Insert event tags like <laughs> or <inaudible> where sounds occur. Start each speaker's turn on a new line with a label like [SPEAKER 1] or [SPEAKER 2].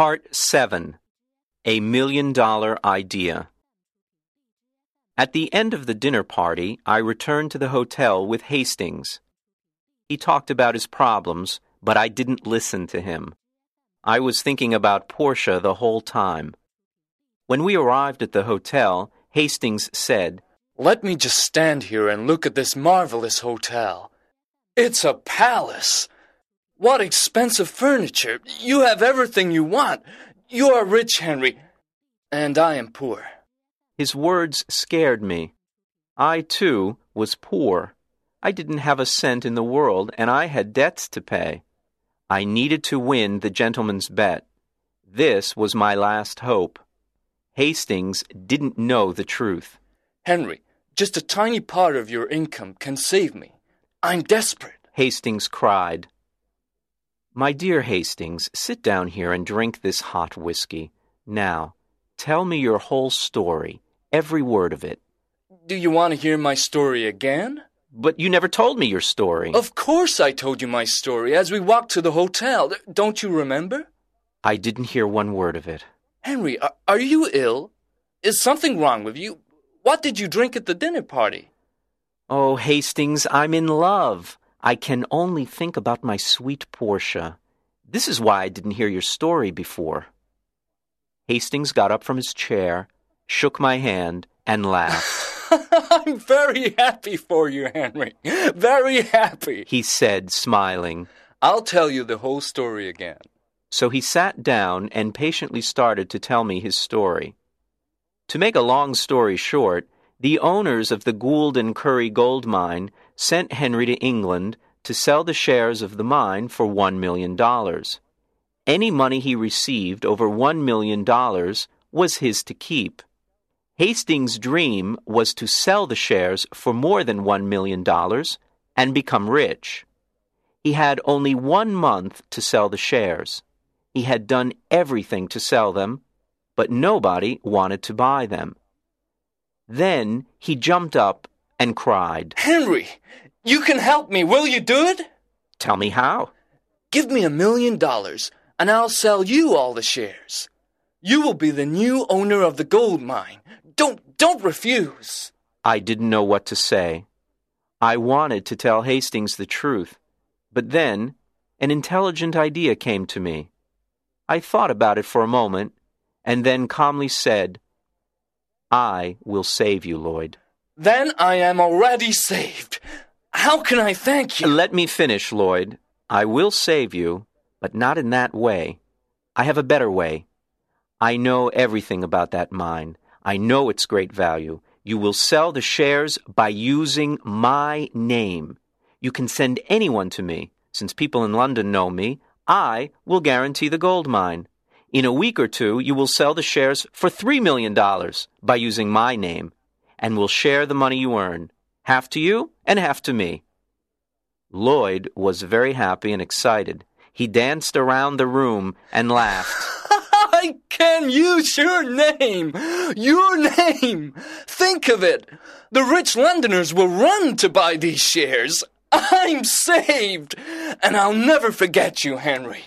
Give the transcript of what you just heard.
[SPEAKER 1] Part 7 A Million Dollar Idea. At the end of the dinner party, I returned to the hotel with Hastings. He talked about his problems, but I didn't listen to him. I was thinking about Portia the whole time. When we arrived at the hotel, Hastings said,
[SPEAKER 2] Let me just stand here and look at this marvelous hotel. It's a palace. What expensive furniture. You have everything you want. You are rich, Henry, and I am poor.
[SPEAKER 1] His words scared me. I, too, was poor. I didn't have a cent in the world, and I had debts to pay. I needed to win the gentleman's bet. This was my last hope. Hastings didn't know the truth.
[SPEAKER 2] Henry, just a tiny part of your income can save me. I'm desperate.
[SPEAKER 1] Hastings cried. My dear Hastings, sit down here and drink this hot whiskey. Now, tell me your whole story, every word of it.
[SPEAKER 2] Do you want to hear my story again?
[SPEAKER 1] But you never told me your story.
[SPEAKER 2] Of course I told you my story as we walked to the hotel. Don't you remember?
[SPEAKER 1] I didn't hear one word of it.
[SPEAKER 2] Henry, are, are you ill? Is something wrong with you? What did you drink at the dinner party?
[SPEAKER 1] Oh, Hastings, I'm in love. I can only think about my sweet Portia. This is why I didn't hear your story before. Hastings got up from his chair, shook my hand, and laughed. <laughs>
[SPEAKER 2] I'm very happy for you, Henry. Very happy.
[SPEAKER 1] He said, smiling.
[SPEAKER 2] I'll tell you the whole story again.
[SPEAKER 1] So he sat down and patiently started to tell me his story. To make a long story short, the owners of the Gould and Curry gold mine sent Henry to England to sell the shares of the mine for $1 million. Any money he received over $1 million was his to keep. Hastings' dream was to sell the shares for more than $1 million and become rich. He had only one month to sell the shares. He had done everything to sell them, but nobody wanted to buy them. Then he jumped up and cried,
[SPEAKER 2] Henry, you can help me. Will you do it?
[SPEAKER 1] Tell me how.
[SPEAKER 2] Give me a million dollars, and I'll sell you all the shares. You will be the new owner of the gold mine. Don't, don't refuse.
[SPEAKER 1] I didn't know what to say. I wanted to tell Hastings the truth, but then an intelligent idea came to me. I thought about it for a moment and then calmly said, I will save you, Lloyd.
[SPEAKER 2] Then I am already saved. How can I thank you?
[SPEAKER 1] Let me finish, Lloyd. I will save you, but not in that way. I have a better way. I know everything about that mine. I know its great value. You will sell the shares by using my name. You can send anyone to me. Since people in London know me, I will guarantee the gold mine. In a week or two, you will sell the shares for $3 million by using my name, and we'll share the money you earn, half to you and half to me. Lloyd was very happy and excited. He danced around the room and laughed. <laughs>
[SPEAKER 2] I can use your name! Your name! Think of it! The rich Londoners will run to buy these shares. I'm saved! And I'll never forget you, Henry.